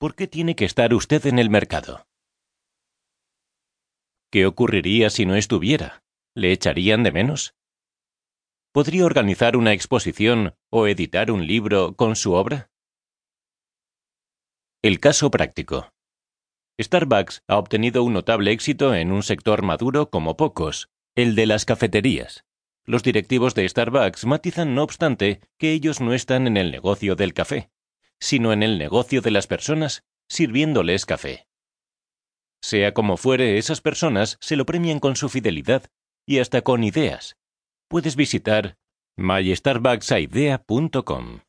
¿por qué tiene que estar usted en el mercado? ¿Qué ocurriría si no estuviera? ¿Le echarían de menos? ¿Podría organizar una exposición o editar un libro con su obra? El caso práctico. Starbucks ha obtenido un notable éxito en un sector maduro como pocos, el de las cafeterías. Los directivos de Starbucks matizan, no obstante, que ellos no están en el negocio del café, sino en el negocio de las personas sirviéndoles café. Sea como fuere, esas personas se lo premian con su fidelidad y hasta con ideas. Puedes visitar mystarbucksidea.com.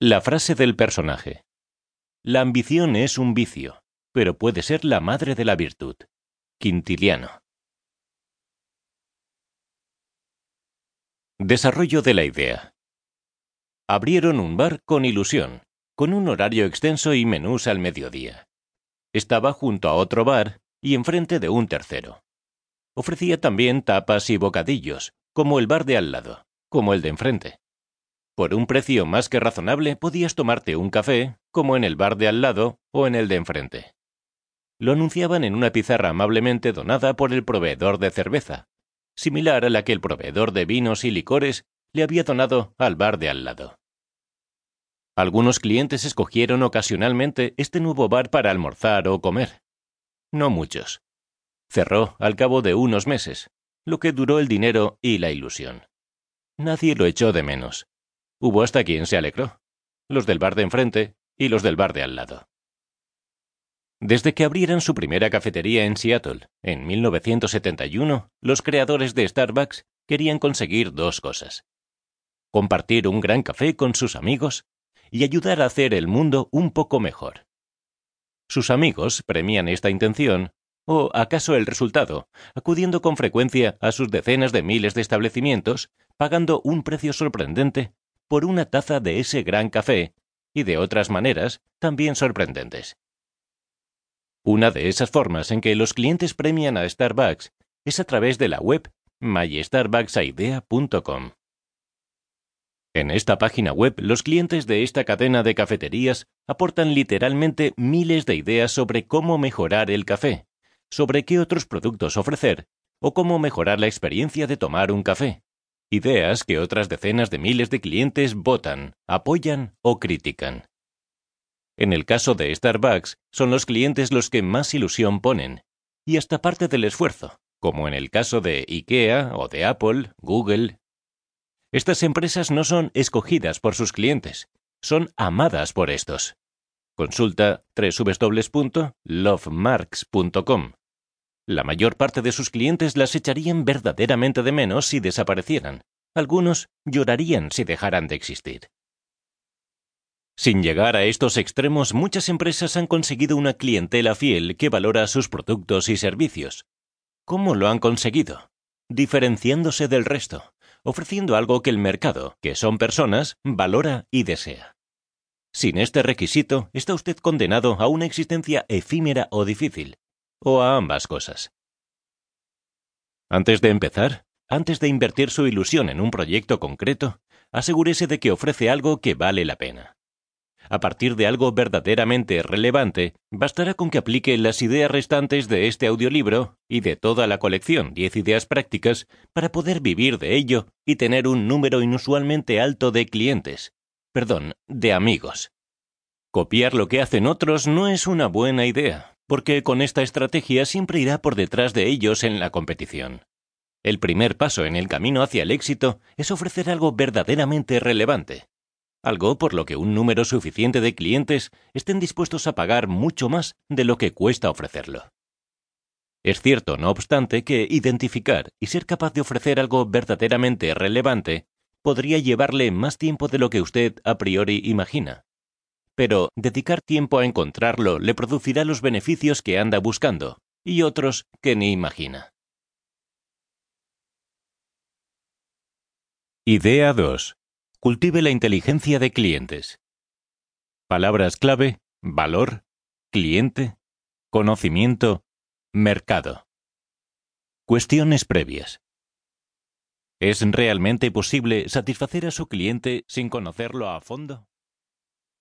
La frase del personaje. La ambición es un vicio, pero puede ser la madre de la virtud. Quintiliano. Desarrollo de la idea. Abrieron un bar con ilusión, con un horario extenso y menús al mediodía. Estaba junto a otro bar y enfrente de un tercero. Ofrecía también tapas y bocadillos, como el bar de al lado, como el de enfrente. Por un precio más que razonable podías tomarte un café, como en el bar de al lado o en el de enfrente. Lo anunciaban en una pizarra amablemente donada por el proveedor de cerveza, similar a la que el proveedor de vinos y licores le había donado al bar de al lado. Algunos clientes escogieron ocasionalmente este nuevo bar para almorzar o comer. No muchos. Cerró al cabo de unos meses, lo que duró el dinero y la ilusión. Nadie lo echó de menos. Hubo hasta quien se alegró. Los del bar de enfrente y los del bar de al lado. Desde que abrieran su primera cafetería en Seattle, en 1971, los creadores de Starbucks querían conseguir dos cosas. Compartir un gran café con sus amigos y ayudar a hacer el mundo un poco mejor. Sus amigos premian esta intención, o acaso el resultado, acudiendo con frecuencia a sus decenas de miles de establecimientos, pagando un precio sorprendente por una taza de ese gran café, y de otras maneras también sorprendentes. Una de esas formas en que los clientes premian a Starbucks es a través de la web mystarbucksidea.com. En esta página web, los clientes de esta cadena de cafeterías aportan literalmente miles de ideas sobre cómo mejorar el café, sobre qué otros productos ofrecer o cómo mejorar la experiencia de tomar un café. Ideas que otras decenas de miles de clientes votan, apoyan o critican. En el caso de Starbucks, son los clientes los que más ilusión ponen, y hasta parte del esfuerzo, como en el caso de IKEA o de Apple, Google, estas empresas no son escogidas por sus clientes, son amadas por estos. Consulta www.lovemarks.com. La mayor parte de sus clientes las echarían verdaderamente de menos si desaparecieran. Algunos llorarían si dejaran de existir. Sin llegar a estos extremos, muchas empresas han conseguido una clientela fiel que valora sus productos y servicios. ¿Cómo lo han conseguido? Diferenciándose del resto, ofreciendo algo que el mercado, que son personas, valora y desea. Sin este requisito, está usted condenado a una existencia efímera o difícil, o a ambas cosas. Antes de empezar, antes de invertir su ilusión en un proyecto concreto, asegúrese de que ofrece algo que vale la pena a partir de algo verdaderamente relevante, bastará con que aplique las ideas restantes de este audiolibro y de toda la colección 10 ideas prácticas para poder vivir de ello y tener un número inusualmente alto de clientes, perdón, de amigos. Copiar lo que hacen otros no es una buena idea, porque con esta estrategia siempre irá por detrás de ellos en la competición. El primer paso en el camino hacia el éxito es ofrecer algo verdaderamente relevante, algo por lo que un número suficiente de clientes estén dispuestos a pagar mucho más de lo que cuesta ofrecerlo. Es cierto, no obstante, que identificar y ser capaz de ofrecer algo verdaderamente relevante podría llevarle más tiempo de lo que usted a priori imagina. Pero dedicar tiempo a encontrarlo le producirá los beneficios que anda buscando, y otros que ni imagina. Idea 2. Cultive la inteligencia de clientes. Palabras clave, valor, cliente, conocimiento, mercado. Cuestiones previas. ¿Es realmente posible satisfacer a su cliente sin conocerlo a fondo?